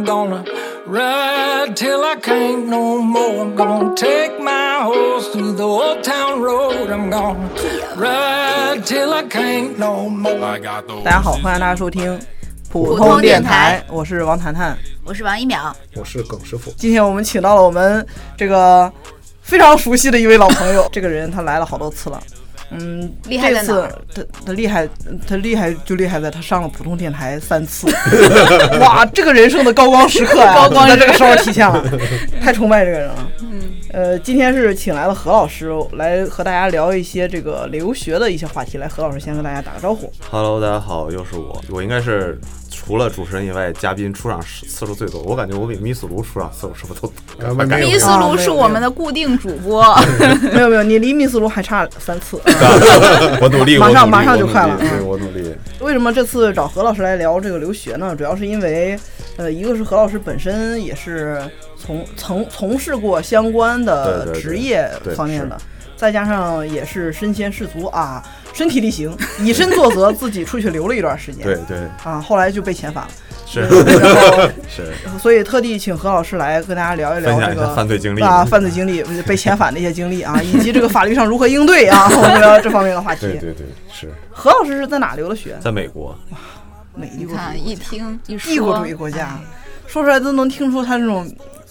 I'm gonna ride till I can't no more. I'm gonna take my horse through the old town road. I'm gonna ride till I can't no more. I got those 大家好，欢迎大家收听普通通电电台我是王谈谈。我是王一淼，我是耿师傅，今天我们请到了我们这个非常熟悉的一位老朋友，这个人他来了好多次了。嗯，厉害这次在哪儿？他他厉害，他厉害就厉害在他上了普通电台三次，哇，这个人生的高光时刻呀、高光在这个时候体现了，太崇拜这个人了。嗯，呃，今天是请来了何老师来和大家聊一些这个留学的一些话题。来，何老师先跟大家打个招呼。Hello，大家好，又是我。我应该是除了主持人以外，嘉宾出场次数最多。我感觉我比米斯卢出场次数是不是都多？啊没没有密斯卢是我们的固定主播，没有没有，你离米斯卢还差三次。我努力，马上马上就快了对嗯我努力。为什么这次找何老师来聊这个留学呢？主要是因为，呃，一个是何老师本身也是从从从事过相关的职业方面的，再加上也是身先士卒啊，身体力行，以身作则，自己出去留了一段时间。对对啊，后来就被遣返了，是然后是，所以特地请何老师来跟大家聊一聊这个犯罪经历啊，犯罪经历、被遣返的一些经历啊，以及这个法律上如何应对啊，我们聊这方面的话题。对对对，是何老师是在哪留的学？在美国，美你国主看一听一说，帝国主义国家，说出来都能听出他这种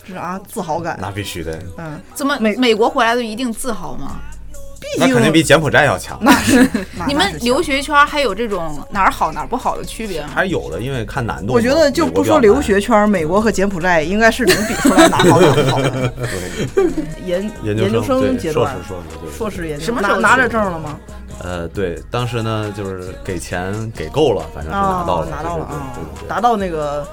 是啊自豪感。那必须的，嗯，怎么美美国回来的一定自豪吗？那肯定比柬埔寨要强。那是 你们留学圈还有这种哪儿好哪儿不好的区别吗？还是有的，因为看难度。我觉得就不说留学圈，美国和柬埔寨应该是能比出来哪好哪不好的。对研研研究生阶段，硕士硕士对硕士研究什么时候拿拿着证了吗？呃，对，当时呢就是给钱给够了，反正是拿到了，拿到了达到那个。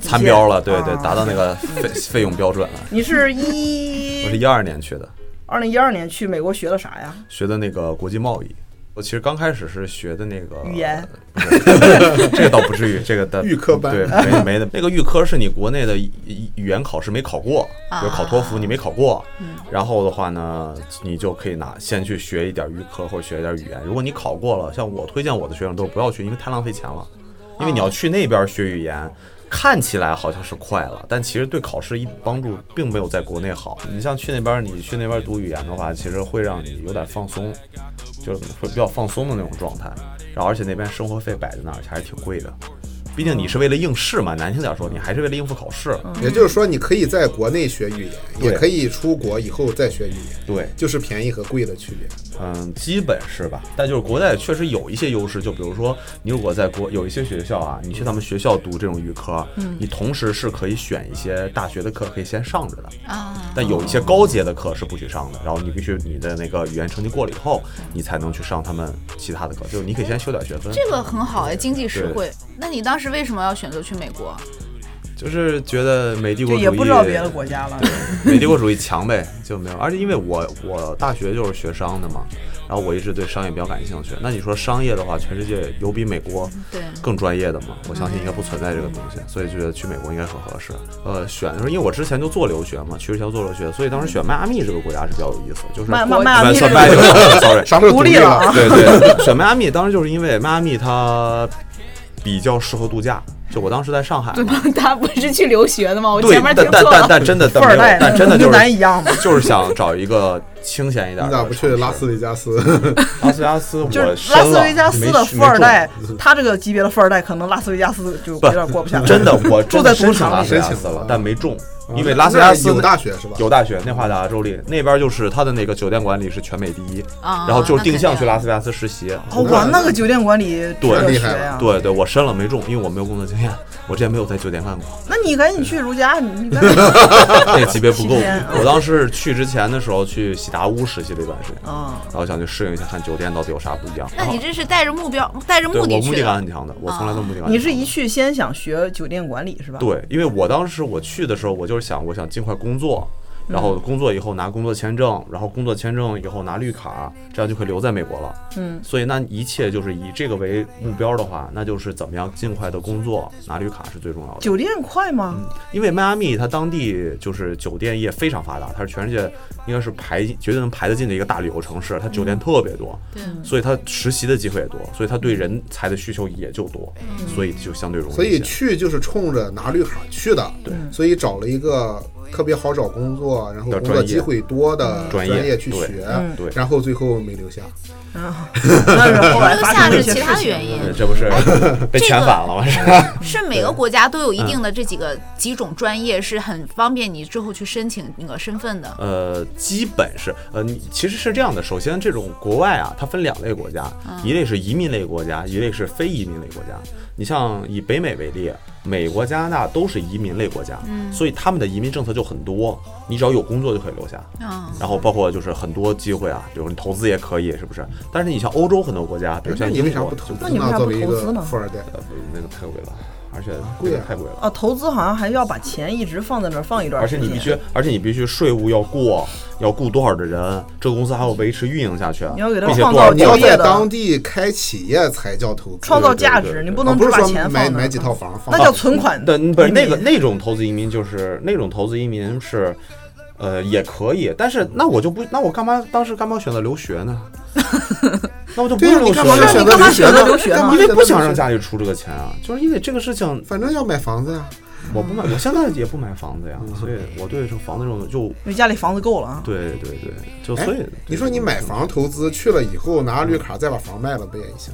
参标了，对对啊，达到那个费 费用标准了。你是一我是一二年去的，二零一二年去美国学的啥呀？学的那个国际贸易。我其实刚开始是学的那个语言，这个倒不至于，这个的预科班对，没没的。那个预科是你国内的语语言考试没考过，啊比如考托福你没考过，然后的话呢，你就可以拿先去学一点预科或者学一点语言。如果你考过了，像我推荐我的学生都是不要去，因为太浪费钱了，因为你要去那边学语言。看起来好像是快了，但其实对考试一帮助并没有在国内好。你像去那边，你去那边读语言的话，其实会让你有点放松，就是会比较放松的那种状态。然后而且那边生活费摆在那儿还是挺贵的，毕竟你是为了应试嘛，难听点说，你还是为了应付考试。也就是说，你可以在国内学语言，也可以出国以后再学语言，对，就是便宜和贵的区别。嗯，基本是吧。但就是国内确实有一些优势，就比如说你如果在国有一些学校啊，你去他们学校读这种预科，嗯你同时是可以选一些大学的课可以先上着的。啊，但有一些高阶的课是不许上的，然后你必须你的那个语言成绩过了以后，你才能去上他们其他的课，就是你可以先修点学分。这个很好哎，经济实惠。那你当时为什么要选择去美国？就是觉得美帝国主义也不知道别的国家了。美帝国主义强呗，就没有。而且因为我我大学就是学商的嘛，然后我一直对商业比较感兴趣。那你说商业的话，全世界有比美国对更专业的吗？我相信应该不存在这个东西，所以就觉得去美国应该很合适。呃，选的时候，因为我之前就做留学嘛，去之前做留学，所以当时选迈阿密这个国家是比较有意思，就是迈迈迈 sorry，啥时候独独立立了啊对对，选迈阿密当时就是因为迈阿密它比较适合度假。就我当时在上海对吧，他不是去留学的吗？我对前面，但但但听错了。但真的但没有富二代，跟但真的就是 咱一样嘛。就是想找一个清闲一点的。你咋不去拉斯？维加斯？拉斯维加斯，就是我拉斯维加斯的富二代他这个级别的富二代，可能拉斯维加斯就有中点过不下来。真的，我住在赌场拉斯维加斯了，但没中，因为拉斯维加斯有大学是吧？有大学，内华达州立那边就是他的那个酒店管理是全美第一，啊然后就是定向去拉斯维加斯实习。哦，哇，那个酒店管理对学呀。对对，我申了没中，因为我没有工作经验，我之前没有在酒店干过，那你赶紧去如家，你 你赶紧 那个级别不够。我当时去之前的时候去喜达屋实习了一段时间，啊，然后想去适应一下，看酒店到底有啥不一样。那你这是带着目标、带着目的目的去的？感很强的，我从来都目的感。你是一去先想学酒店管理是吧？对，因为我当时我去的时候，我就是想，我想尽快工作，然后工作以后拿工作签证，然后工作签证以后拿绿卡，这样就可以留在美国了。嗯，所以那一切就是以这个为目标的话，那就是怎么样尽快的工作拿绿卡是最重要的。酒店快吗？因为迈阿密它当地就是酒店业非常发达，它是全世界应该是排绝对能排得进的一个大旅游城市，它酒店特别多，对，所以它实习的机会也多，所以它对人才的需求也就多，所以就相对容易。所以去就是冲着拿绿卡去的，对，所以找了一个特别好找工作，然后的工作机会多的专业对去学然后最后没留下。留下是其他事情原因。这不是 被遣返了吗？是吧？是每个国家都有一定的这几个几种专业，是很方便你之后去申请那个身份的。呃，基本是呃，你其实是这样的。首先，这种国外啊，它分两类国家，一类是移民类国家，一类是非移民类国家。你像以北美为例，美国、加拿大都是移民类国家，所以他们的移民政策就很多，你只要有工作就可以留下。嗯，然后包括就是很多机会啊，比如你投资也可以，是不是？但是你像欧洲很多国家，比如像那你英国，为啥不投资那你为啥不投资呢富二代，那个太贵了，而且贵啊太贵了。啊，投资好像还要把钱一直放在那儿放一段而时间。且你必须，而且你必须税务要过，要雇多少的人，这个公司还要维持运营下去，你要给它并且创造你要就业的在当地开企业才叫投资，创造价值，你不能只把啊不是说钱放那儿买买几套房放那叫存款。对不是那个那种投资移民，就是那种投资移民是，呃，也可以，但是那我就不，那我干嘛当时干嘛选择留学呢？那我就不用留学了，你干嘛选择留学呢因为不想让家里出这个钱啊，就是因为这个事情，反正要买房子呀。我不买，我现在也不买房子呀，所以我对这房子这种就因为家里房子够了啊。对对对，就哎所以你说你买房投资去了以后拿绿卡再把房卖了，不也行？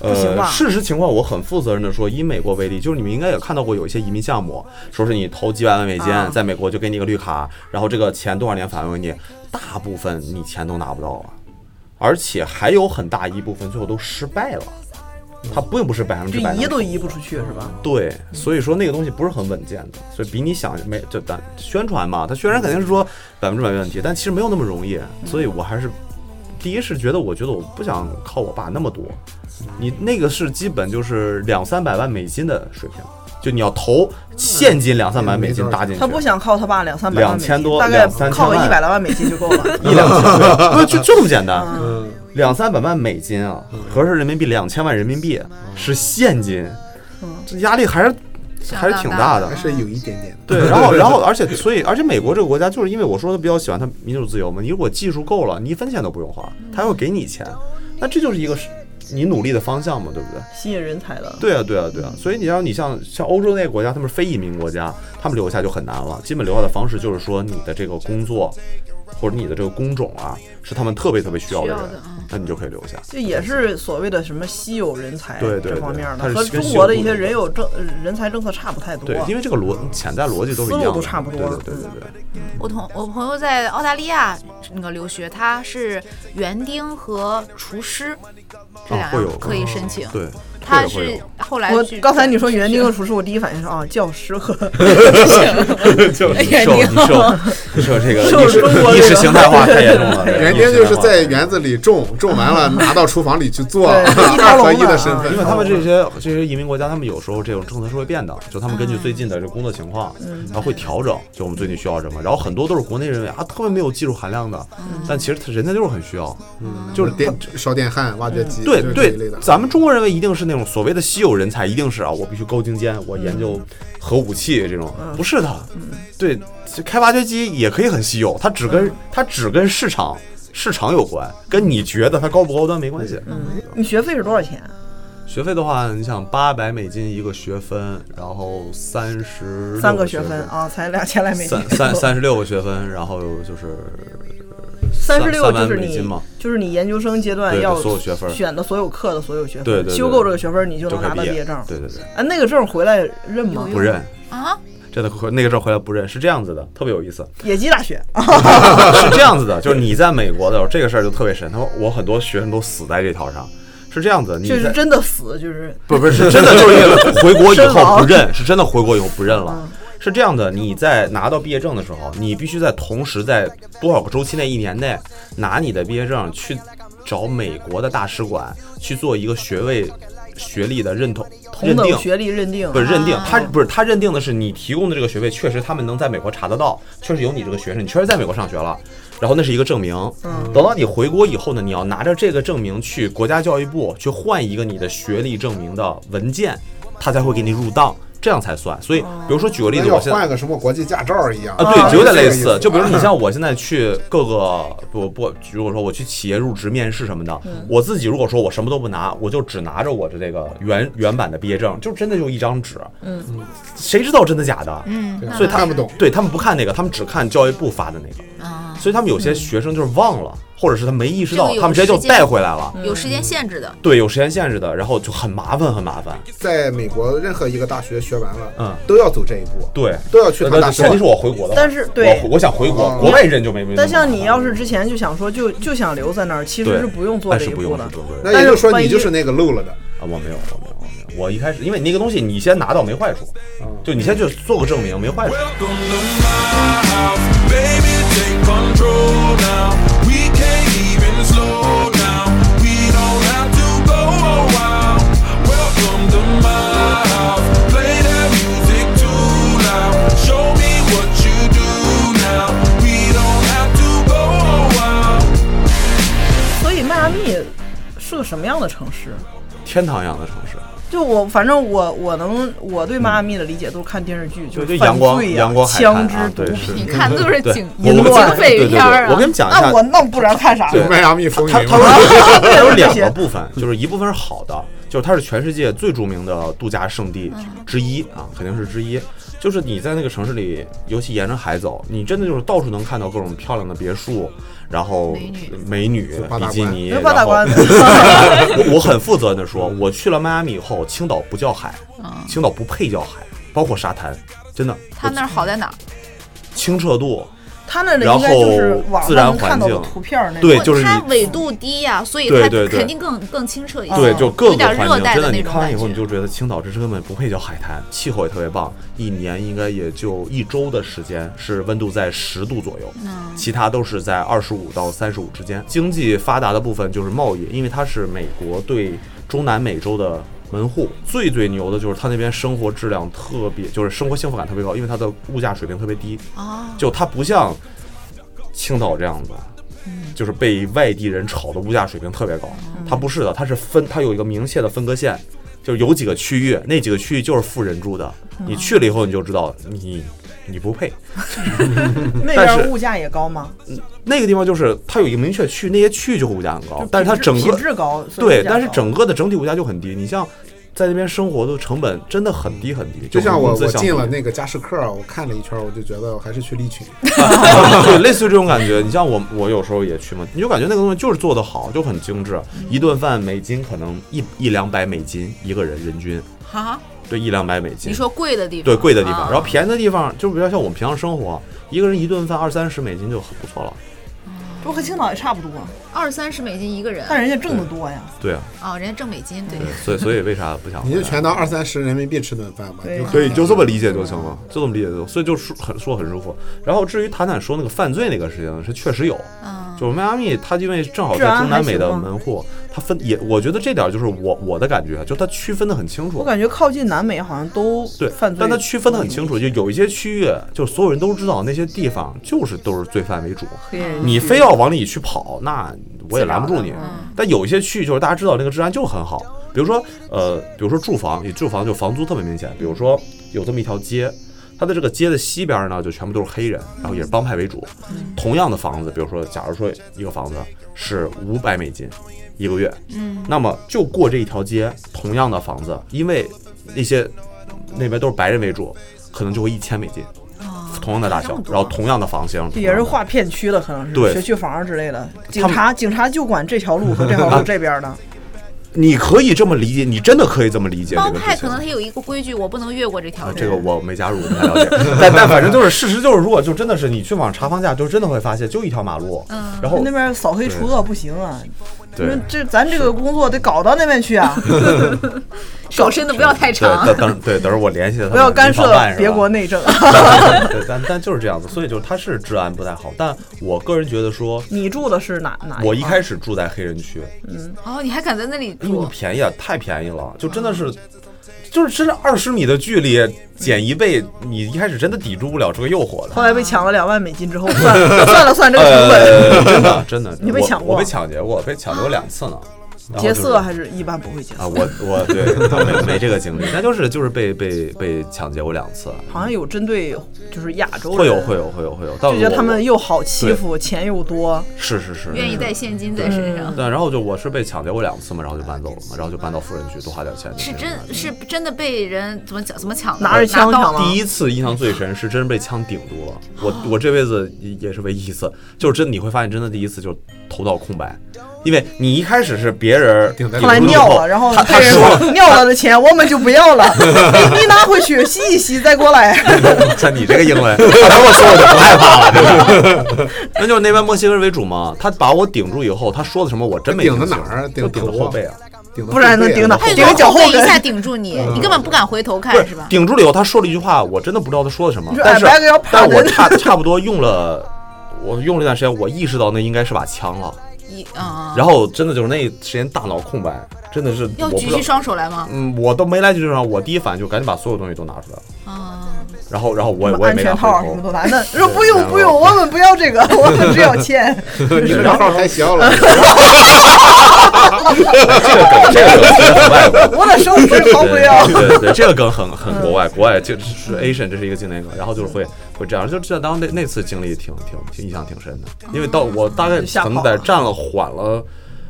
呃，不行吧？事实情况我很负责任的说，以美国为例，就是你们应该也看到过有一些移民项目，说是你投几百万美金，啊。在美国就给你个绿卡，然后这个钱多少年返回你，大部分你钱都拿不到了，而且还有很大一部分最后都失败了，它并不是百分之百能移都移不出去是吧？对，所以说那个东西不是很稳健的，所以比你想没就咱宣传嘛，它宣传肯定是说百分之百没问题，但其实没有那么容易，所以我还是第一是觉得我觉得我不想靠我爸那么多，你那个是基本就是两三百万美金的水平，就你要投现金两三百美金搭进去，他不想靠他爸两三百万美金，2000多大概两三千靠个一百来万美金就够了。一两千，就就这么简单，嗯，两三百万美金啊，合成人民币两千万人民币是现金，这压力还是还是挺大的还。是有一点点。对，然后然后而且所以而且美国这个国家就是因为我说的比较喜欢他民主自由嘛，你如果技术够了，你一分钱都不用花，他会给你钱，那这就是一个是你努力的方向嘛，对不对？吸引人才的。对啊，对啊，对啊。所以你要你像像欧洲那些国家，他们是非移民国家，他们留下就很难了。基本留下的方式就是说你的这个工作或者你的这个工种啊，是他们特别特别需要的人那你就可以留下。这也是所谓的什么稀有人才对对这方面对它的，是跟稀有和中国的一些人有政呃人才政策差不太多。对，因为这个逻潜在逻辑都是一思路样的，都差不多对对对对对。我同我朋友在澳大利亚那个留学，他是园丁和厨师这两啊会有样可以申请。对，他是后来我刚才你说园丁和厨师，我第一反应是啊，教师和园丁受你受你受这个意识形态化太严重了。园丁就是在园子里种，种完了 拿到厨房里去做，二合一的的身份。因为他们这些这些移民国家，他们有时候这种政策是会变的，就他们根据最近的这工作情况，然后会调整，就我们最近需要什么，然后很多都是国内认为啊特别没有技术含量的，但其实他人家就是很需要，就是电烧电焊、挖掘机，对。对咱们中国认为一定是那种所谓的稀有人才，一定是啊，我必须高精尖，我研究核武器这种，不是的。对，这开挖掘机也可以很稀有，它只跟它只跟市场市场有关，跟你觉得它高不高端没关系。嗯你学费是多少钱？学费的话，你想八百美金一个学分，然后三十三个学分啊，才两千来美金三。三 三十六个学分，然后就是三十六就是你就是你研究生阶段要所有学分选的所有课的所有学分，对对对修够这个学分你就能拿到毕业证。对对对，哎，那个证回来认吗？不认。啊，真的那个证回来不认，是这样子的，特别有意思。野鸡大学啊，是这样子的，就是你在美国的时候，这个事儿就特别神。他说我很多学生都死在这条上，是这样子。你在这是真的死，就是不不是真的，就是因为回国以后不认，是真的回国以后不认了嗯。是这样的，你在拿到毕业证的时候，你必须在同时在多少个周期内，一年内拿你的毕业证去找美国的大使馆去做一个学位学历的认同同认定。学历认定不是认定，啊他不是他认定的是你提供的这个学位，确实他们能在美国查得到，确实有你这个学生，你确实在美国上学了，然后那是一个证明。嗯等到你回国以后呢，你要拿着这个证明去国家教育部去换一个你的学历证明的文件，他才会给你入档，这样才算。所以，比如说举个例子，我现在换个什么国际驾照一样啊，啊对，就有点类似。就比如你像我现在去各个不不，如果说我去企业入职面试什么的，我自己如果说我什么都不拿，我就只拿着我的这个原原版的毕业证，就真的就一张纸，嗯，谁知道真的假的？嗯，所以他看不懂。对他们不看那个，他们只看教育部发的那个，啊，所以他们有些学生就是忘了，或者是他没意识到这个，他们直接就带回来了。有时间限制的。对，有时间限制的，然后就很麻烦，很麻烦。在美国任何一个大学学完了，嗯，都要走这一步，对，都要去他大学前提是我回国的话，但是对我我想回国哦，国外认就没没那么麻烦。但像你要是之前就想说就就想留在那儿，其实是不用做这一步的是。不用对那也就是说你就是那个漏了的。啊，我没有，我没有，我没有。我一开始，因为你那个东西，你先拿到没坏处，嗯就你先去做个证明，没坏处。天堂一样的城市，就我反正我我能我对迈阿密的理解都是看电视剧，就就是就阳光阳光海枪支滩啊，对毒是品。你看的都是对警警匪对对对，片儿啊。我跟你们讲一下那我，那不然看啥？迈阿密风云它有两个部分，就是一部分是好的，就是它是全世界最著名的度假胜地之一啊，肯定是之一。就是你在那个城市里，尤其沿着海走，你真的就是到处能看到各种漂亮的别墅，然后美女比基尼，那八大关然后我 我很负责任的说，我去了迈阿密以后，青岛不叫海，青岛不配叫海，包括沙滩，真的。它那儿好在哪儿？清澈度，他那里应该就是网自然上能看到的环境图片那种。对就是它你纬度低呀，所以它肯定更更清澈一些。对，就各个有点热环境，真的，带的那种你看完以。后你就觉得青岛这根本不配叫海滩，气候也特别棒，一年应该也就一周的时间是温度在十度左右，嗯其他都是在二十五到三十五之间。经济发达的部分就是贸易，因为它是美国对中南美洲的门户。最最牛的就是它那边生活质量特别，就是生活幸福感特别高，因为它的物价水平特别低。哦，就它不像青岛这样子，就是被外地人炒的物价水平特别高。它不是的，它是分，它有一个明确的分割线，就是有几个区域，那几个区域就是富人住的。你去了以后，你就知道你你不配。那边物价也高吗？那个地方就是它有一个明确区，那些区域就会物价很高，但是它整品个质高，对，但是整个的整体物价就很低。你像在那边生活的成本真的很低很低，就像我我进了那个佳士客，我看了一圈，我就觉得我还是去利群。对，类似于这种感觉。你像我，我有时候也去嘛，你就感觉那个东西就是做的好，就很精致。一顿饭美金可能一一两百美金一个人人均，哈，对，一两百美金。你说贵的地方，对贵的地方，啊然后便宜的地方就比较像我们平常生活，一个人一顿饭二三十美金就很不错了。不和青岛也差不多，二三十美金一个人，但人家挣得多呀。对啊，哦，人家挣美金，对。对，所以 所以为啥不想？你就全当二三十人民币吃顿饭吧，对就可以。就这么理解就行了，就这么理解就，所以就说很说很舒服。然后至于谈谈说那个犯罪那个事情，是确实有，嗯，就是迈阿密，它因为正好在中南美的门户，它分也，我觉得这点就是我我的感觉，就它区分的很清楚。我感觉靠近南美好像都对，犯罪，但它区分的很清楚，就有一些区域，就所有人都知道那些地方就是都是罪犯为主，你非要往里去跑，那我也拦不住你。但有一些区域就是大家知道那个治安就很好，比如说呃，比如说住房，你住房就房租特别明显，比如说有这么一条街。它的这个街的西边呢，就全部都是黑人，然后也是帮派为主。同样的房子，比如说，假如说一个房子是五百美金一个月，嗯，那么就过这一条街，同样的房子，因为那些那边都是白人为主，可能就会一千美金，哦同样的大小然后同样的房型，也是划片区的，可能是对学区房之类的。警察警察就管这条路和这条路这边的。你可以这么理解，你真的可以这么理解这帮个事情派可能他有一个规矩，我不能越过这条啊，路。这个我没加入，不太了解。但但反正就是事实就是，如果就真的是你去网上查房价，就真的会发现就一条马路，嗯然后那边扫黑除恶不行啊，对那这咱这个工作得搞到那边去啊，手伸的不要太对，长。对等对，等会儿我联系他不要干涉别国内政。对，但但就是这样子，所以就是他是治安不太好。但我个人觉得说，你住的是哪哪？我一开始住在黑人区，嗯哦，你还敢在那里因为住？便宜啊，太便宜了，就真的是，就是真是二十米的距离减一倍，你一开始真的抵住不了这个诱惑的。后来被抢了两万美金之后，算了 算了算这个成本，呃，真的真的，你被抢过我被抢劫过，被抢劫过两次呢。劫色还是一般不会劫啊，我我对没没这个经历，那就是就是被被被抢劫过两次，好像有针对就是亚洲人，会有会有会有会有，但就觉得他们又好欺负，钱又多，是是是。愿意带现金在身上，对，然后就我是被抢劫过两次嘛，然后就搬走了嘛，然后就搬到富人区多花点钱。是真是真的被人怎么抢怎么抢？拿着枪刀抢第一次印象最深是真被枪顶住了，我我这辈子也也是唯一一次，就是真的你会发现真的第一次就是头脑空白，因为你一开始是别人后来尿了，然后他他被人说说 尿了的钱我们就不要了，你你拿回去洗一洗再过来。像你这个英文，他跟我说我就不害怕了，真的。那就是那边墨西哥人为主嘛，他把我顶住以后，他说的什么我真没顶的听清哪儿啊？顶就顶后背啊，不然能顶到顶着脚后跟。一下顶住你，你根本不敢回头看是吧？顶住了以后，他说了一句话，我真的不知道他说的什么但是但我差差不多用了。我用了一段时间，我意识到那应该是把枪了，一嗯，然后真的就是那时间大脑空白，真的是要举起双手来吗？嗯，我都没来及这上，我第一反应就赶紧把所有东西都拿出来了，啊，然后然后我也我也没拿安全套什么都拿，那 说不用不用，我们不要这个，我们只要钱。你这个号太小了，这个梗这个梗很外国。我的手指逃不了。对对对，这个梗很很国外，国外就是 Asian，这是一个经典梗，然后就是会会这样，就这当那那次经历挺挺挺印象挺深的，因为到我大概可能在站了缓了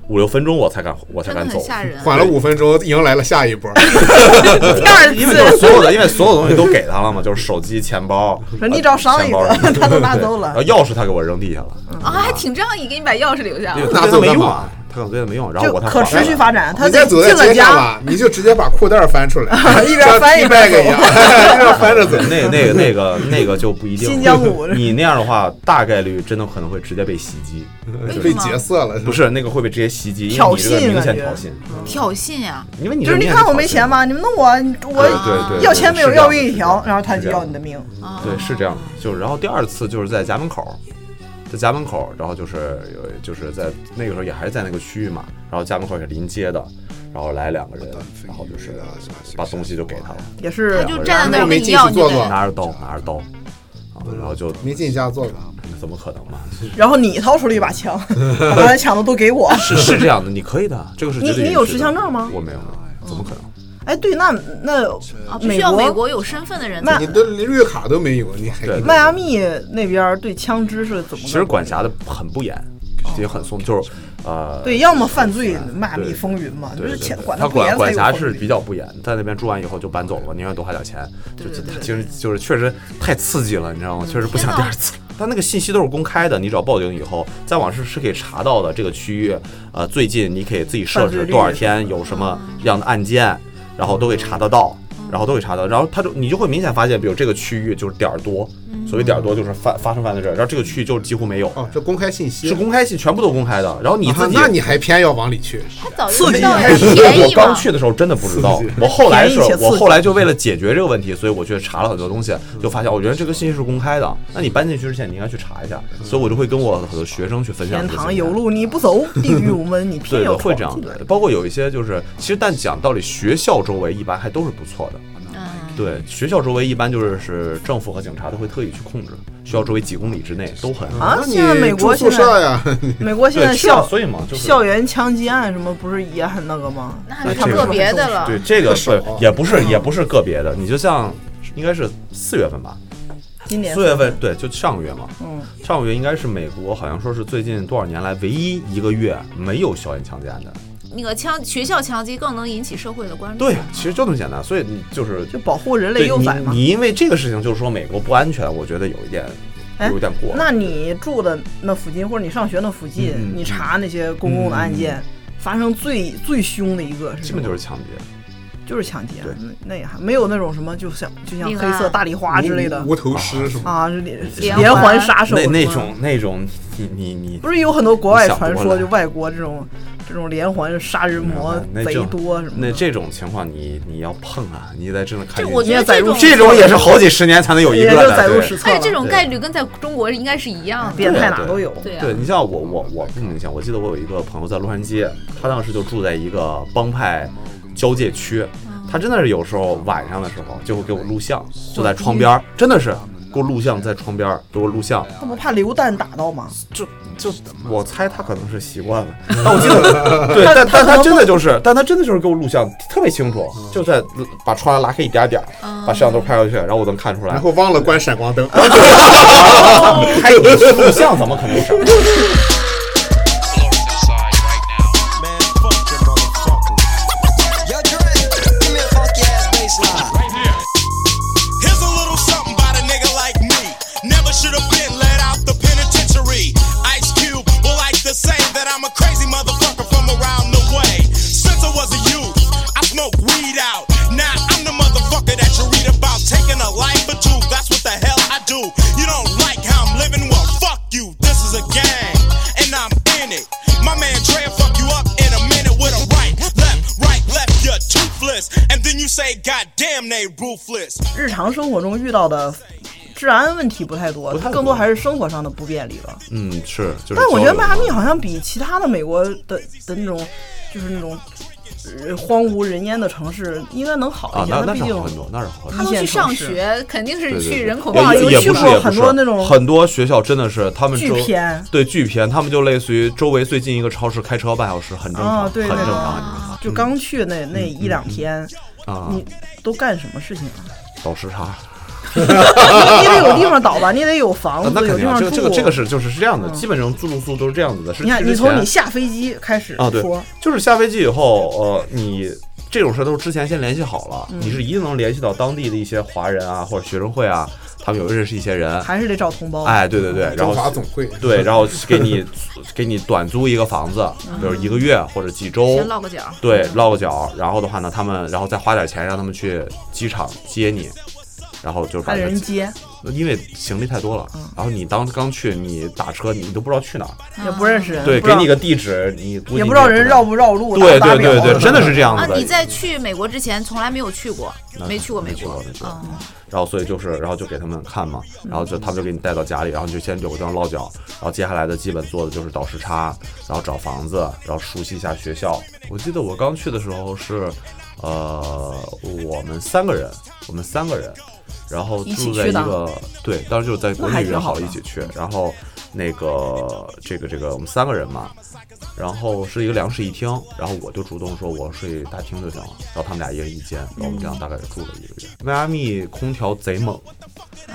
五六分钟，我才敢我才敢走。缓了五分钟，迎来了下一波。第二 因为就是次所有的，因为所有东西都给他了嘛，就是手机、钱包，说你找上一个钱包他都拿走了然后钥匙他给我扔地下了，啊，还挺仗义，给你把钥匙留下了。因为他对他没用啊，他可能对他没用，然后我他可持续发展，他你再得进了走在街上，吧，你就直接把裤带翻出来，一边翻一边像 T-bag 一样 一边翻着走。那那个那个那个就不一定。新疆舞你那样的话，大概率真的可能会直接被袭击。被劫色了，不是那个会被直接袭击，因为挑你这个明衅感觉显挑衅，挑衅呀！因为你就是你看我没钱吗？你们弄我，我对对对，要钱没有要命一条，然后他就要你的命。啊对，是这样的。就是然后第二次就是在家门口，在家门口，然后就是有就是在那个时候也还是在那个区域嘛，然后家门口也是临街的，然后来两个人，然后就是把东西就给他了，也是他就站在那儿没进去坐坐拿着刀拿着刀，啊，然后就没进家坐着。怎么可能嘛？然后你掏出了一把枪，把刚才抢的都给我。是是这样的，你可以的，这个是你你有持枪证吗我没有，怎么可能？哎，对，那那啊，必须要美国国有身份的人那才你的绿卡都没有，你还对迈阿密那边对枪支是怎么？其实管辖的很不严，也很松，就是呃，对，要么犯罪，迈阿密对风云嘛，就是对对对钱管他管管辖是比较不严，在那边住完以后就搬走了，宁愿多花点钱。就其实就是确实太刺激了，你知道吗？确实不想第二次。他那个信息都是公开的，你只要报警以后，在网上是可以查到的。这个区域，呃，最近你可以自己设置多少天有什么样的案件，然后都可以查得到。然后都会查到，然后它就你就会明显发现，比如这个区域就是点儿多，所谓点儿多就是发发生犯罪这儿，然后这个区域就几乎没有，哦，这公开信息是公开信，全部都公开的。然后你自己，啊那你还偏要往里去？他早就刺激知道呀，还我刚。去的时候真的不知道，我后来是我后来就为了解决这个问题，所以我去查了很多东西，就发现我觉得这个信息是公开的。那你搬进去之前，你应该去查一下。所以我就会跟我很多学生去分享天。堂有路你不走，地狱无门你偏对的，要会这样。包括有一些就是，其实但讲道理，学校周围一般还都是不错的。嗯，对，学校周围一般就是是政府和警察都会特意去控制，学校周围几公里之内都很啊那你现在美国现在呀，美国现，在校所以嘛，就是校园枪击案什么不是也很那个吗？那那这个是个别的了。对这个少是也不是也不是个别的，你就像应该是四月份吧，今年四月份对，就上个月嘛，嗯，上个月应该是美国好像说是最近多少年来唯一一个月没有校园枪击案的。那个枪学校枪击更能引起社会的关注。对，其实就这么简单，所以你就是就保护人类幼崽嘛。你因为这个事情就是说美国不安全，我觉得有一点哎有一点过。那你住的那附近，或者你上学那附近，你查那些公共的案件，发生最最凶的一个是基本就是抢劫，就是抢劫，那那也还没有那种什么，就像就像黑色大丽花之类的无头尸是吗？啊，就连连连环环杀手那那种那种你你你不是有很多国外传说，就外国这种这种连环杀人魔贼多什么的。那这种情况你你要碰啊，你得真的看这见我觉得这种这种也是好几十年才能有一个的，对载入史册了。而且这种概率跟在中国应该是一样的。变态哪都有。对啊对，你像我我我不明显，我记得我有一个朋友在洛杉矶，他当时就住在一个帮派交界区，他真的是有时候晚上的时候就会给我录像，就在窗边儿，真的是给我录像，在窗边儿给我录像，他不怕流弹打到吗？就就我猜他可能是习惯了，但我记得对，但但他他真的就是，但他真的就是给我录像，特别清楚，就在把窗帘拉开一点点儿，把摄像头拍过去，然后我能看出来。然。后忘了关闪光灯，拍你 录像怎么可能是？日常生活中遇到的治安问题不太多，不太多更多还是生活上的不便利吧。嗯，是，就是。但我觉得迈阿密好像比其他的美国的的那种，就是那种呃荒无人烟的城市应该能好啊，一些。那毕竟那是好很多，那是好很多。他们去上学，肯定是去人口密集有去过很多那种很多学校真的是他们巨偏对巨偏，他们就类似于周围最近一个超市开车半小时，很正常，啊，对很正常，很正常。就刚去那那一两天，啊，你都干什么事情啊？倒时差，你你得有地方倒吧，你得有房子，啊那肯定啊，有地方住。这个这个这个是就是是这样的，基本上住住宿都是这样子的。是你看，你从你下飞机开始啊，对，，就是下飞机以后，呃，你这种事都是之前先联系好了，嗯你是一定能联系到当地的一些华人啊或者学生会啊，他们有认识一些人，还是得找同胞。哎，对对对，然后华总会。对，然后给你 给你短租一个房子，比如一个月或者几周，先落个脚。对，落个脚，然后的话呢，他们然后再花点钱让他们去机场接你，然后就是把人接，因为行李太多了，然后你当刚去，你打车你都不知道去哪儿，也不认识人，对，给你个地址，你也不知道人绕不不绕路，对对对对，真的是这样啊，子的。你在去美国之前从来没有去过，没去过美没去过国。然后所以就是，然后就给他们看嘛，然后就他们就给你带到家里，然后你就先有个地方落脚，然后接下来的基本做的就是倒时差，然后找房子，然后熟悉一下学校。我记得我刚去的时候是，呃，我们三个人，我们三个人，然后住在一个对，当时就是在国内约好的好了一起去，然后那个这个这个我们三个人嘛，然后是一个两室一厅，然后我就主动说我睡大厅就行了，然后他们俩一人一间，然后我们这样大概就住了一个月。迈阿密空调贼猛，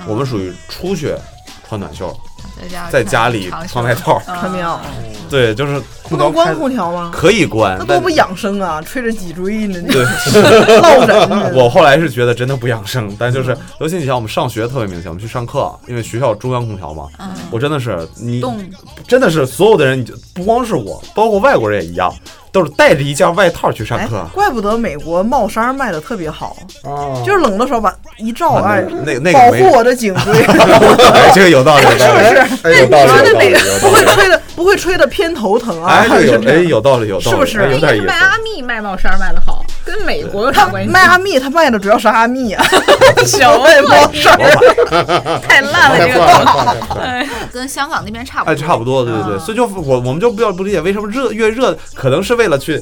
我们属于出去穿短袖，在家在家里穿外套，看没有？对，就是不能关空调吗？可以关那，但多不养生啊！吹着脊椎呢，对。落枕呢。我后来是觉得真的不养生，但就是尤其你像我们上学特别明显，我们去上课，因为学校中央空调嘛，我真的是你冻真的是所有的人，你就不光是我，包括外国人也一样，都是带着一件外套去上哎课。，怪不得美国帽衫卖的特别好，啊，就是冷的时候把一罩，啊哎，那那那保护我的颈椎，哎，这 个有道理，有道理，哎有道理，有道理，不。会吹的不会吹的偏头疼啊。哎，这有哎有道理，有道理，是不是。迈阿密卖帽衫卖的好，跟美国有啥关系？迈阿密他卖的主要是阿密啊，小卖帽衫儿。太烂了，这个坏了，坏了坏了跟香港那边差不多。哎，差不多，对对对，所以就我我们就不要不理解为什么热越热，可能是为了去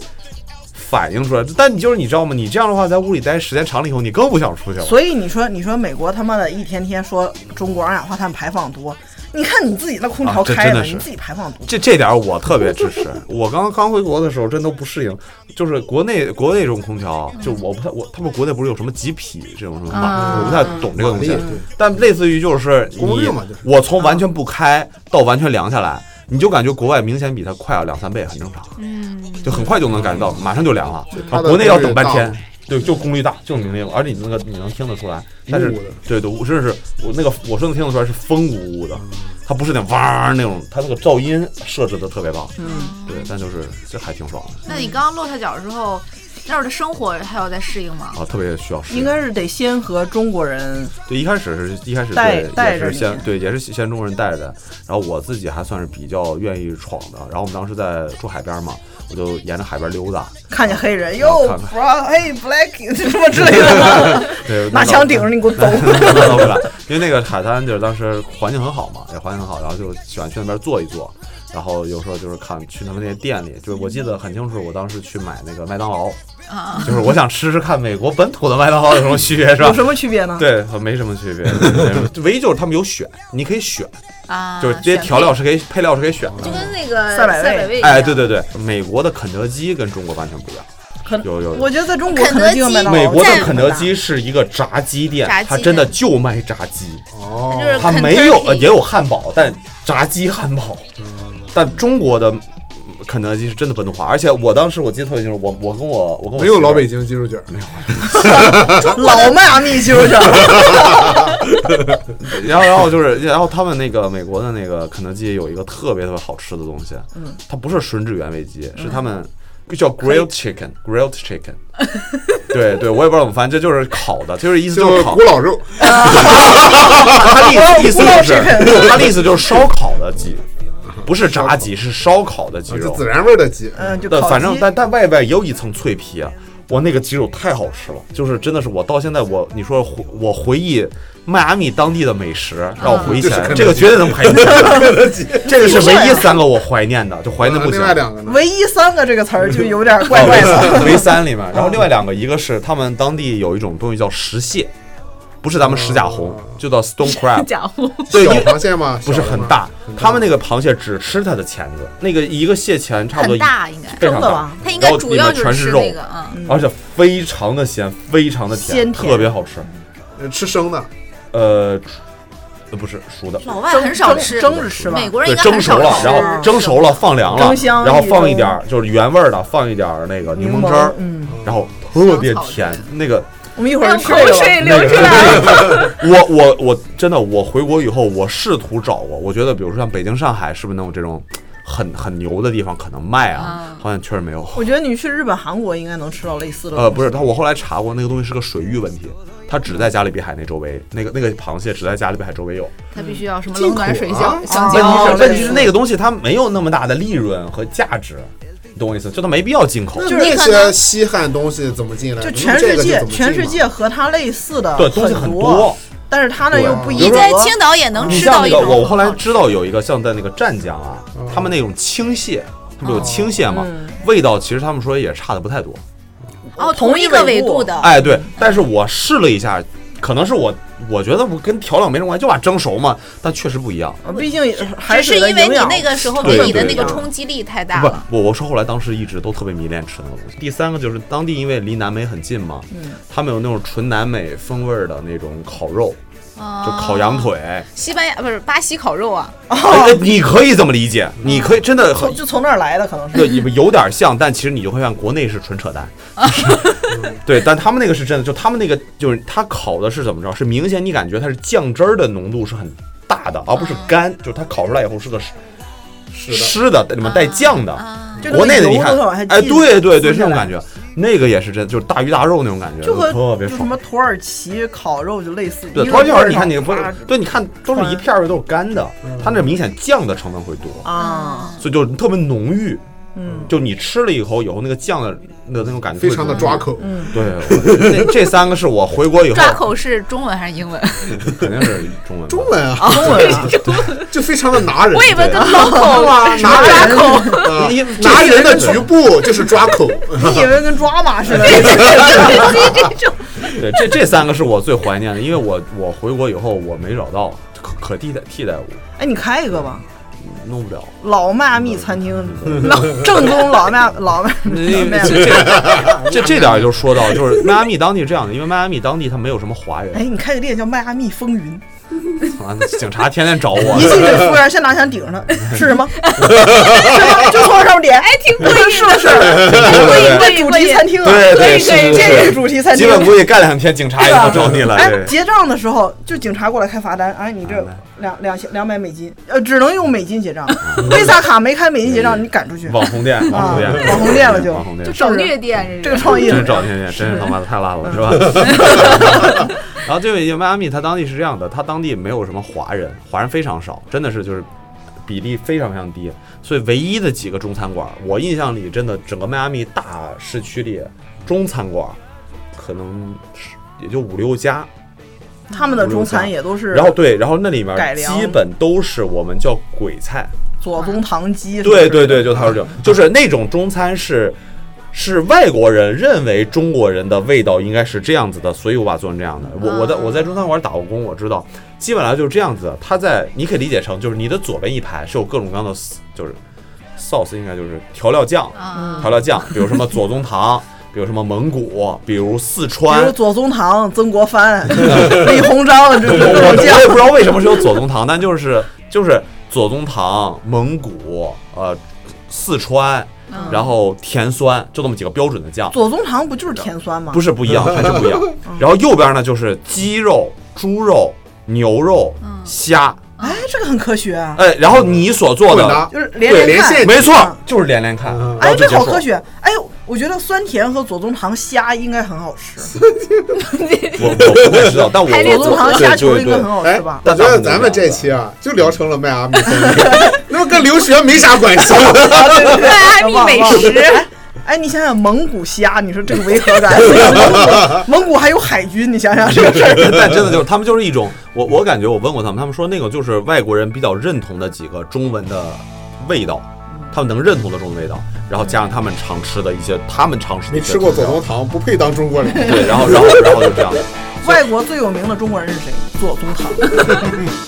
反映出来。但你就是你知道吗？你这样的话，在屋里待时间长了以后，你更不想出去了。所以你说你说美国他妈的一天天说中国二氧化碳排放多，你看你自己那空调开的你自己排放多。这这点我特别支持。我刚刚回国的时候，真都不适应，就是国内国内这种空调，就我不太我他们国内不是有什么几匹这种什么我不太懂这个东西。但类似于就是你我从完全不开到完全凉下来，你就感觉国外明显比它快了两三倍，很正常。嗯，就很快就能感觉到，马上就凉了。国内要等半天，对，就功率大，就明令，而且你那个你能听得出来，但是对对，我真是我那个我是能听得出来是风呜呜的，它不是那嗡儿那种，它那个噪音设置的特别棒，嗯，对，但就是这还挺爽的。那你刚刚落下脚之后，那儿的生活还要再适应吗？啊，特别需要适应。应该是得先和中国人对，一开始是一开始带带着你也是先对也是先中国人带着，然后我自己还算是比较愿意闯的。然后我们当时在住海边嘛，我就沿着海边溜达，看见黑人啊哟看看，bro，嘿，black 什么之类的，对，拿枪顶着你给我走。因为那个海滩就是当时环境很好嘛，也环境很好，然后就喜欢去那边坐一坐。然后有时候就是看去他们那些店里，就是我记得很清楚，我当时去买那个麦当劳，啊，就是我想吃吃看美国本土的麦当劳有什么区别，是吧有？什么区别呢？对，没什么区别，唯一就是他们有选，你可以选，啊，就是这些调料是可以配料是可以选的就。跟那个赛百味百味哎，对对对，美国的肯德基跟中国完全不一样。有有有我觉得在中国肯德基和麦当美国的肯德基是一个炸鸡店，它真的就卖炸鸡，哦它没有呃也有汉堡，但炸鸡汉堡。但中国的肯德基是真的本土化，而且我当时我记得特别清楚，我我跟我我跟我没有老北京鸡肉卷没有，老迈阿密就是然后，然后就是，然后他们那个美国的那个肯德基有一个特别特别好吃的东西，嗯，它不是吮指原味鸡，是他们叫 grilled chicken，grilled chicken。对对，我也不知道怎么翻，这就是烤的，就是意思就就是是烤。古。老肉，他的意思就是，他的意思就是烧烤的鸡，不是炸鸡，是烧烤的鸡肉孜。然味儿的鸡。嗯，就对，反正但但外外也有一层脆皮啊。哇，那个鸡肉太好吃了，就是真的是我到现在我你说回我回忆迈阿密当地的美食，让我回忆起来，这个绝对能排进去。这个是唯一三个我怀念的，就怀念不行另。外两个呢？唯一三个这个词儿就有点怪怪的。唯三里面，然后另外两个，一个是他们当地有一种东西叫石蟹，不是咱们石甲红，就叫 stone crab，对，小螃蟹吗？不是很大，他们那个螃蟹只吃它的钳子，那个一个蟹钳差不多很大应该。非常的，它应该主要就然后里面全肉，是吃那个，嗯，而且非常的咸，非常的甜，甜。特别好吃。呃吃生的，呃，呃不是熟的，老外很少吃，蒸着吃吧美国人对，应该蒸熟了，然后蒸熟了放凉了然后放一点儿就是原味儿的，放一点儿那个柠檬汁儿，嗯，然后特别甜。那个我们一会儿口水流出来 了。我我我真的我回国以后，我试图找过，我觉得比如说像北京、上海，是不是能有这种很很牛的地方可能卖啊啊？好像确实没有。我觉得你去日本、韩国应该能吃到类似的。呃，不是，他我后来查过，那个东西是个水域问题，它只在加勒比海那周围，那个那个螃蟹只在加勒比海周围有。它必须要什么冷暖水啊香蕉问题是那个东西它没有那么大的利润和价值，你懂我意思？就它没必要进口。那那些稀罕东西怎么进来？就全世界全世界和它类似的对，东西很多多，。但是它呢又不一你。在青岛也能你吃像那个，到一种很好吃。我后来知道有一个像在那个湛江啊，他们那种青蟹，它不是有青蟹吗？嗯味道其实他们说也差的不太多。哦，同一个纬度的，哎，对，但是我试了一下，可能是我我觉得我跟调料没什么关系，就把它蒸熟嘛，但确实不一样。呃毕竟还是因为你那个时候对给你的那个冲击力太大不了。，我我说后来当时一直都特别迷恋吃那个东西。第三个就是当地因为离南美很近嘛，嗯他们有那种纯南美风味儿的那种烤肉，就就烤羊。腿。西班牙不是巴西烤肉啊，哎哎你可以这么理解，你可以真的很从就从那儿来的，可能是。对，有有点像，但其实你就会发现国内是纯扯淡。对，但他们那个是真的，就他们那个就是他烤的是怎么着？是明显你感觉它是酱汁儿的浓度是很大的，而不是干，就是它烤出来以后是个是的，湿的，里面带酱的。国内的你看哎，对对对，那种感觉，那个也是真，就是大鱼大肉那种感觉，就和特别爽什么。土耳其烤肉就类似。对，土耳其烤肉，你看你不是上对，你看都是一片儿都是干的，它那明显酱的成分会多，啊，所以就特别浓郁。嗯，就你吃了以后，以后那个酱的的那种感觉非常的抓口。嗯对，我这这三个是我回国以后抓口是中文还是英文？肯定是中文。中文啊，中文啊，就非常的拿人。我以为跟老口 哇，拿人拿人的局部就是抓口。你以为跟抓马似的？对这这三个是我最怀念的，因为我我回国以后我没找到可可替代替代物，哎，你开一个吧，弄不了。老迈阿密餐厅，老 正宗老迈老迈。这这点儿就说到，就是迈阿密当地是这样的，因为迈阿密当地它没有什么华人哎，你开个店叫迈阿密风云，啊，警察天天找我一。进去服务员先拿枪顶着，是什么？是吗？就从上面点，哎，挺过瘾，是不是？对这主题餐厅啊，对对可以可以，是是是这是主题餐厅。基本估计干两天，警察也要找你了。哎，结账的时候就警察过来开罚单，哎，你这两两千两百美金，呃，只能用美金结账。Visa 卡没开美金结账，你赶出去。网红店，网红店，啊网红店了就网红店，找虐店这个创意真是找虐店，真是他妈的太烂了，是吧？然后这个迈阿密，它当地是这样的，它当地没有什么华人，华人非常少，真的是就是比例非常非常低，所以唯一的几个中餐馆，我印象里真的整个迈阿密大市区里中餐馆可能是也就五六家，他们的中餐也都是，然后对，然后那里面基本都是我们叫鬼菜，左宗棠鸡。对对对，就他说这种，就是那种中餐是是外国人认为中国人的味道应该是这样子的，所以我把它做成这样的。我我在我在中餐馆打过工，我知道基本上就是这样子。它在你可以理解成就是你的左边一排是有各种各样的就是 sauce，应该就是调料酱，啊，调料酱，比如什么左宗棠，比如什么蒙古，比如四比如川。左宗棠、曾国藩、李鸿章这种我我也不知道为什么是有左宗棠，但就是就是左宗棠、蒙古、呃四川，然后甜酸，就这么几个标准的酱。左宗棠不就是甜酸吗？不是不一样，还是不一样。然后右边呢就是鸡肉、猪肉、牛肉、虾，哎，这个很科学啊，哎，然后你所做的，就是连连看。没错，就是连连看，然哎，这后就结束好科学！我觉得酸甜和左宗棠虾应该很好吃，我我不太知道，但我左宗棠虾球应该很好哎吃吧，？我觉得咱们这期啊，就聊成了迈阿密那跟留学没啥关系。迈阿密美食，哎，你想想蒙古虾，你说这个违和感。蒙 古蒙古还有海军，你想想这个事儿。但真的就是他们就是一种，我我感觉我问过他们，他们说那个就是外国人比较认同的几个中文的味道，他们能认同的中文味道，然后加上他们常吃的一些他们常吃的没一些吃过左宗棠，不配当中国人。对，然后然后然后就这样，外国最有名的中国人是谁？左宗棠。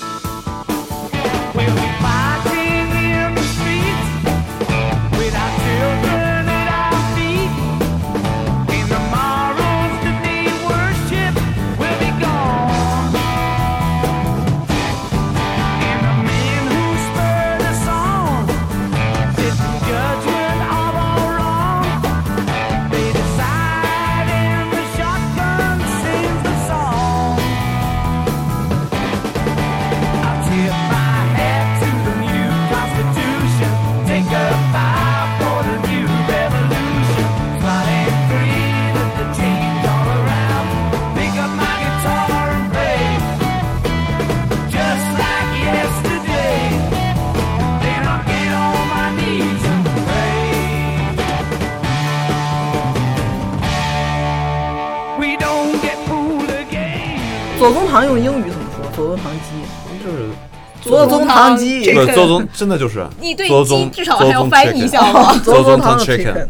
左宗棠鸡。这个左宗真的就是你对鸡至少还要翻译一下吗？吗？左宗汤的 chicken？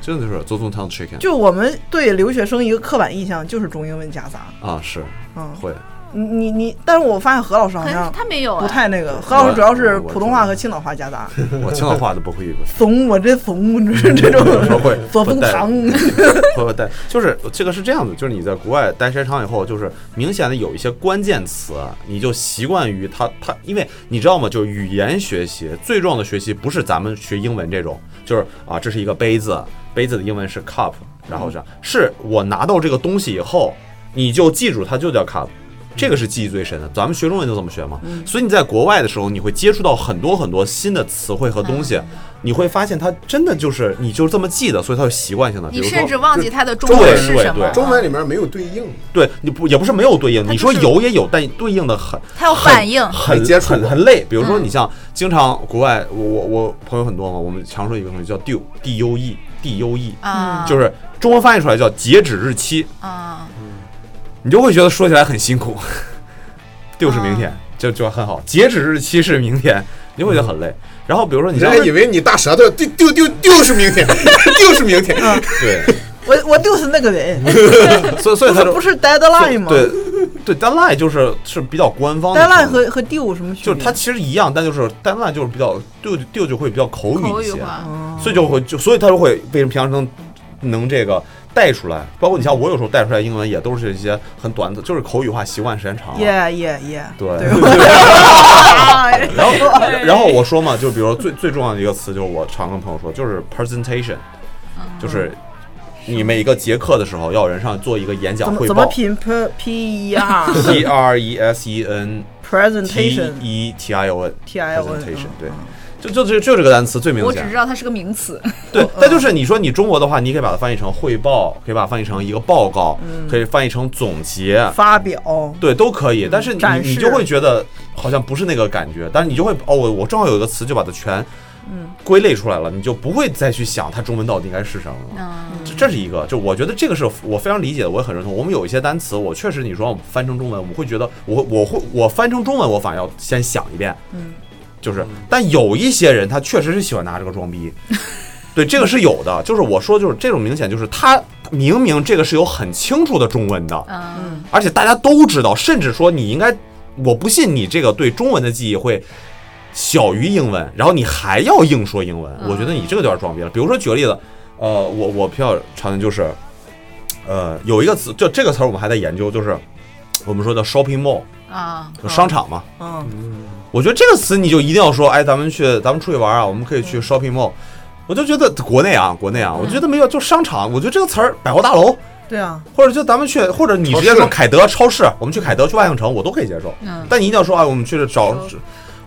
真的就是左宗汤 chicken 就我们对留学生一个刻板印象就是中英文夹杂。啊，是嗯，会你你你，但是我发现何老师好像他没有不哎，太那个，何老师主要是普通话和青岛话夹杂。我青岛话都不会怂，我真怂，这这种不会 左宗棠。会会带，就是这个是这样的，就是你在国外待时间长以后，就是明显的有一些关键词，你就习惯于它它，因为你知道吗？就是语言学习最重要的学习不是咱们学英文这种，就是啊，这是一个杯子，杯子的英文是 cup，然后这样，是我拿到这个东西以后，你就记住它就叫 cup。这个是记忆最深的，咱们学中文就这么学嘛。所以你在国外的时候，你会接触到很多很多新的词汇和东西，你会发现它真的就是你就这么记的，所以它有习惯性的。比你如说甚至忘记它的中对文是对什么。对。中文里面没有对应，对你不也不是没有对应，它你说有也有，但对应的很，它要反应。很接触很很累。比如说你像经常国外，我我我朋友很多嘛，我们常说一个东西叫 due d u e d u e，啊，就是中文翻译出来叫截止日期，啊，你就会觉得说起来很辛苦。due 是明天，就就很好，截止日期是明天，你会觉得很累。然后比如说你像人家以为你大舌头丢丢丢丢是明天，丢是明天。对，我我就是那个人，所以所以他就不是 deadline 吗？对对，deadline 就是是比较官方的，deadline 和和 due 有什么区别？就是它其实一样，但就是 deadline 就是比较 due due 就会比较口语一些，口语化，所以就会就所以他就会为什么平常能能这个带出来，包括你像我有时候带出来英文也都是一些很短的，就是口语化习惯时间长。了。，yeah yeah yeah，对，对。然后然后我说嘛，就比如说最最重要的一个词，就是我常跟朋友说，就是 presentation，就是你每一个节课的时候要有人上去做一个演讲汇报。怎么拼？P p e r P R E S E N presentation E T I O N T I O N presentation 对。就就就就这个单词最明显我只知，道它是个名词。对，但就是你说你中国的话，你可以把它翻译成汇报，可以把它翻译成一个报告，可以翻译成总结，发表，对，都可以。但是你你就会觉得好像不是那个感觉，但是你就会哦，我我正好有一个词就把它全归类出来了，你就不会再去想它中文到底应该是什么了。嗯，这这是一个，就我觉得这个是我非常理解的，我也很认同。我们有一些单词，我确实你说我翻成中文，我会觉得我我会我翻成中文，我反而要先想一遍，嗯，就是，但有一些人他确实是喜欢拿这个装逼，对，这个是有的。就是我说就是这种明显就是他明明这个是有很清楚的中文的，嗯，而且大家都知道，甚至说你应该，我不信你这个对中文的记忆会小于英文，然后你还要硬说英文，我觉得你这个有点装逼了。比如说举个例子，呃，我我比较常见就是，呃，有一个词，就这个词儿我们还在研究，就是我们说的 shopping mall，啊，就商场嘛。嗯，我觉得这个词你就一定要说，哎，咱们去咱们出去玩啊，我们可以去 shopping mall。我就觉得国内啊，国内啊，我觉得没有，就商场，我觉得这个词儿，百货大楼，对啊，或者就咱们去，或者你直接说凯德超市，我们去凯德去万象城，我都可以接受。嗯。但你一定要说啊，我们去找，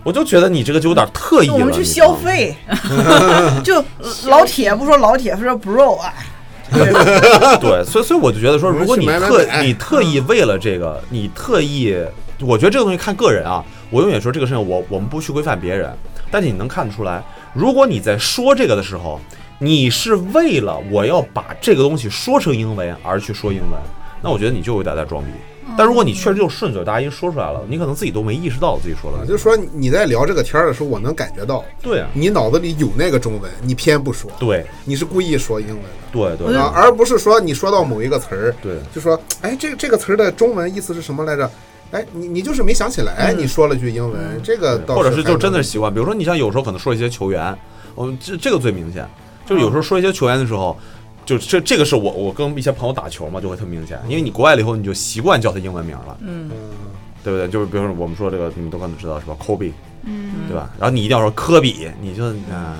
我就觉得你这个就有点特意了。我们去消费，就老铁不说老铁，说 bro，啊，对，所以所以我就觉得说，如果你特你特意为了这个，你特意，我觉得这个东西看个人啊。我永远说这个事情，我我们不去规范别人，但是你能看得出来，如果你在说这个的时候，你是为了我要把这个东西说成英文而去说英文，那我觉得你就有点在装逼。但如果你确实就顺嘴大音说出来了，你可能自己都没意识到自己说了。啊就是说你在聊这个天儿的时候，我能感觉到对啊，你脑子里有那个中文，你偏不说，对你是故意说英文的。对对啊，而不是说你说到某一个词儿，对就说哎，这这个词儿的中文意思是什么来着？哎，你你就是没想起来，你说了句英文，这个倒或者是就真的是习惯，比如说你像有时候可能说一些球员，我们这这个最明显，就是有时候说一些球员的时候，就这这个是我我跟一些朋友打球嘛，就会特明显，因为你国外了以后你就习惯叫他英文名了，嗯，对不对？就是比如说我们说这个你们都可能知道是吧，Kobe，嗯，对吧？然后你一定要说科比，你就啊。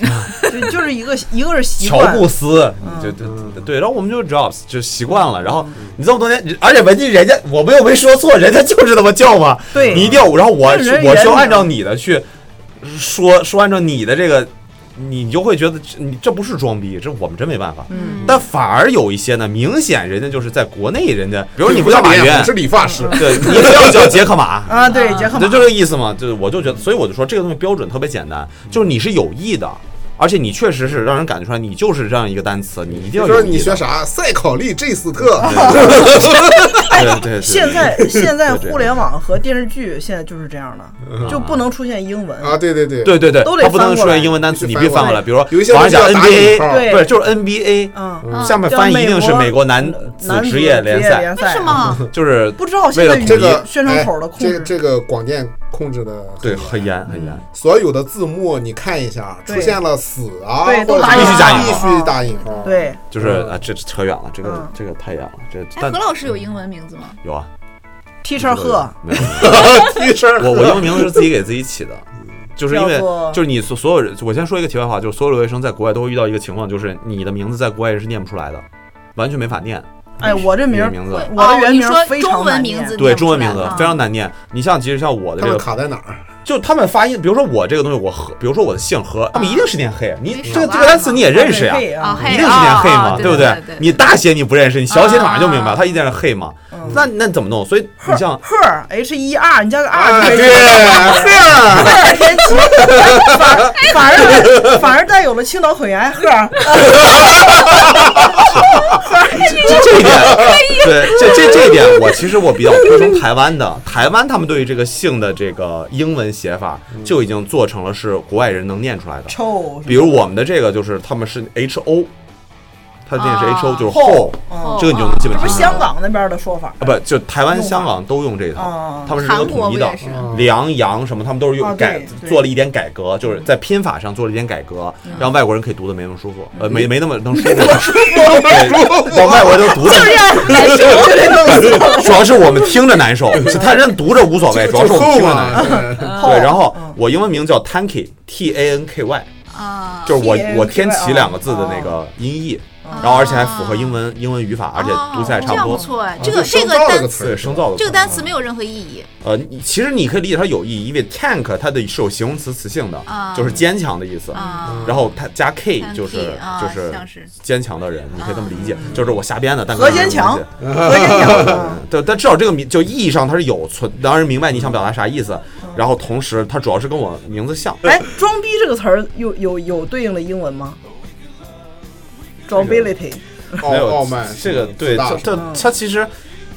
就就是一个一个是习惯乔，布斯，你就就对，然后我们就 Jobs 就习惯了，然后你这么多年，而且文静人家我们又没说错，人家就是这么叫嘛，对你一定要，然后我我需要按照你的去说说，按照你的这个，你就会觉得这你这不是装逼，这我们真没办法。嗯，但反而有一些呢，明显人家就是在国内，人家比如你不不叫马云，你是理发师，对你不要叫杰克马，啊，对，杰克马。就这个意思嘛，就是我就觉得，所以我就说这个东西标准特别简单，就是你是有意的，而且你确实是让人感觉出来你就是这样一个单词，你一定要就说有意的你学啥？赛考利 J 斯特，对对对，现在 现在互联网和电视剧现在就是这样的，就不能出现英文。啊，对对对，对对对，都得它不能出翻过来现英文单词，你必须翻过来，比如说有一些 NBA，号。对。对，就是 NBA，嗯，下面翻译一定是美国男子职业联赛，为什么？就是不知道现在为了统一这个宣传口的哎控制。这这个广电控制的对很严。很严，所有的字幕你看一下，出现了死啊，对都或者打引号。必须打引号，对，就是啊，这扯远了，这个嗯。这个太远了，这何老师有英文名字吗？有啊，，Teacher 贺，没有。提声我我英文名字是自己给自己起的，就是因为就是你所所有人，我先说一个题外话，就是所有留学生在国外都会遇到一个情况，就是你的名字在国外人是念不出来的，完全没法念。哎，我这名儿名字我的原名非常中文难念名字对，中文名字非常难念。你像其实像我的这个，卡在哪儿？就他们发音，比如说我这个东西，我和，比如说我的姓何，他们一定是念黑，你这个这个单词你也认识呀。一定是念黑嘛，啊对不对对？你大写你不认识，你小写马上就明白，啊它一定是黑嘛。那那怎么弄？所以你像 her h e r，你加个 R 对，贺儿神奇，反反而反而带有了青岛口音，贺儿 这这一点，对，这这这一点，我其实我比较推崇台湾的。台湾他们对于这个姓的这个英文写法就已经做成了是国外人能念出来的。臭，比如我们的这个就是他们是 H O，他这个是 H O，就是后 ho，嗯。这个你就能基本听出来这不是香港那边的说法？啊，不就台湾、香港都用这一套哦，他们是这个统一的不也是。梁、杨什么，他们都是啊用改做了一点改革，就是在拼法上做了一点改革，嗯。让外国人可以读的没那么舒服，呃，没没那么能舒服，对，让外国人都读的 主要是我们听着难受，是他人读着无所谓，主要是我们听着难受。对，然后我英文名叫 Tanky，T A N K Y，啊，就是我我天启两个字的那个音译，然后而且还符合英文英文语法，而且读起来差不多。不错哎，这个这个词对，生造的这个单词没有任何意义。呃，你其实你可以理解它有意义，因为 tank 它的是有形容词词性的，啊就是坚强的意思。啊然后它加 k 就是啊就是坚强的人，你可以这么理解，就是我瞎编的，但何坚强跟何坚强，嗯对，但至少这个名就意义上它是有存，当然明白你想表达啥意思，然后同时它主要是跟我名字像。哎，装逼这个词儿有有有对应的英文吗？Drawability，傲没有傲慢，这个对，大这这它其实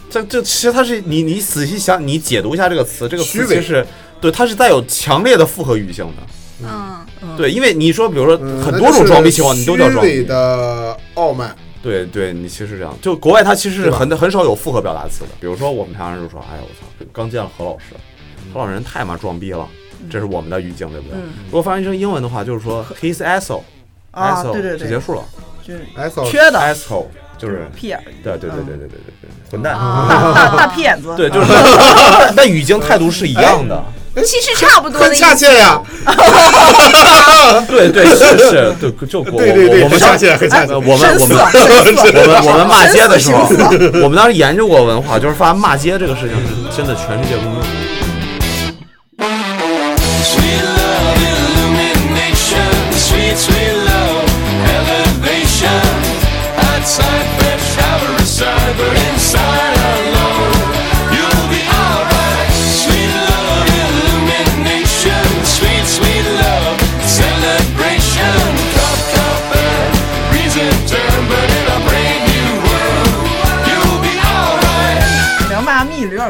这这其实它是你你仔细想，你解读一下这个词，这个虚伪词其实对它是带有强烈的复合语性的。嗯，对，因为你说比如说嗯很多种装逼情况，你都叫装虚伪逼。的傲慢，对对，你其实这样，就国外它其实是很很少有复合表达词的。比如说我们常常就说，哎呀我操，刚见了何老师，何老师人太妈装逼了，这是我们的语境，对不对？嗯如果翻译成英文的话，就是说 his asshole，啊，asshole 对对对，就结束了就是 S 缺的，asshole 就是屁眼儿，对对对对对对对对，混蛋。大大大屁眼子，对，就是，但语境态度是一样的。其实差不多的很意思。恰切呀，对对是是，对就我对对对，我们很恰切，很恰切呃。我们我们我们我们骂街的时候，我们当时研究过文化，就是发现骂街这个事情是真的全世界公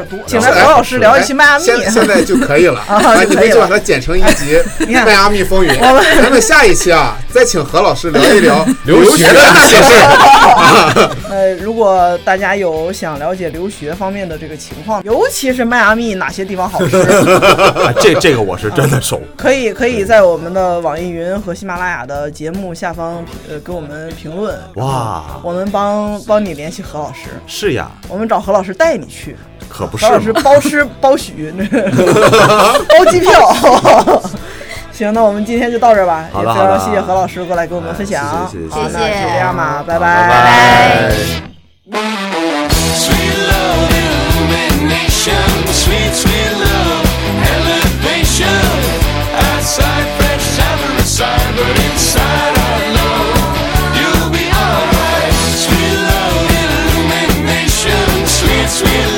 点多，请来何老师聊一期迈阿密。现 现在就可以了，啊啊，你就可以了们就把它剪成一集 你看《迈阿密风云》。我们咱们下一期啊，再请何老师聊一聊 留学的那些事儿。呃，如果大家有想了解留学方面的这个情况，尤其是迈阿密哪些地方好吃，啊这这个我是真的熟。可以可以在我们的网易云和喜马拉雅的节目下方呃给我们评论，哇，我们帮帮你联系何老师，是呀，我们找何老师带你去，可不是何老师。包吃包许，包机票。行，那我们今天就到这儿吧，也非好的好的常谢谢何老师过来给我们分享。哎谢谢谢谢好，谢谢那就这样吧，拜拜拜拜。Sweet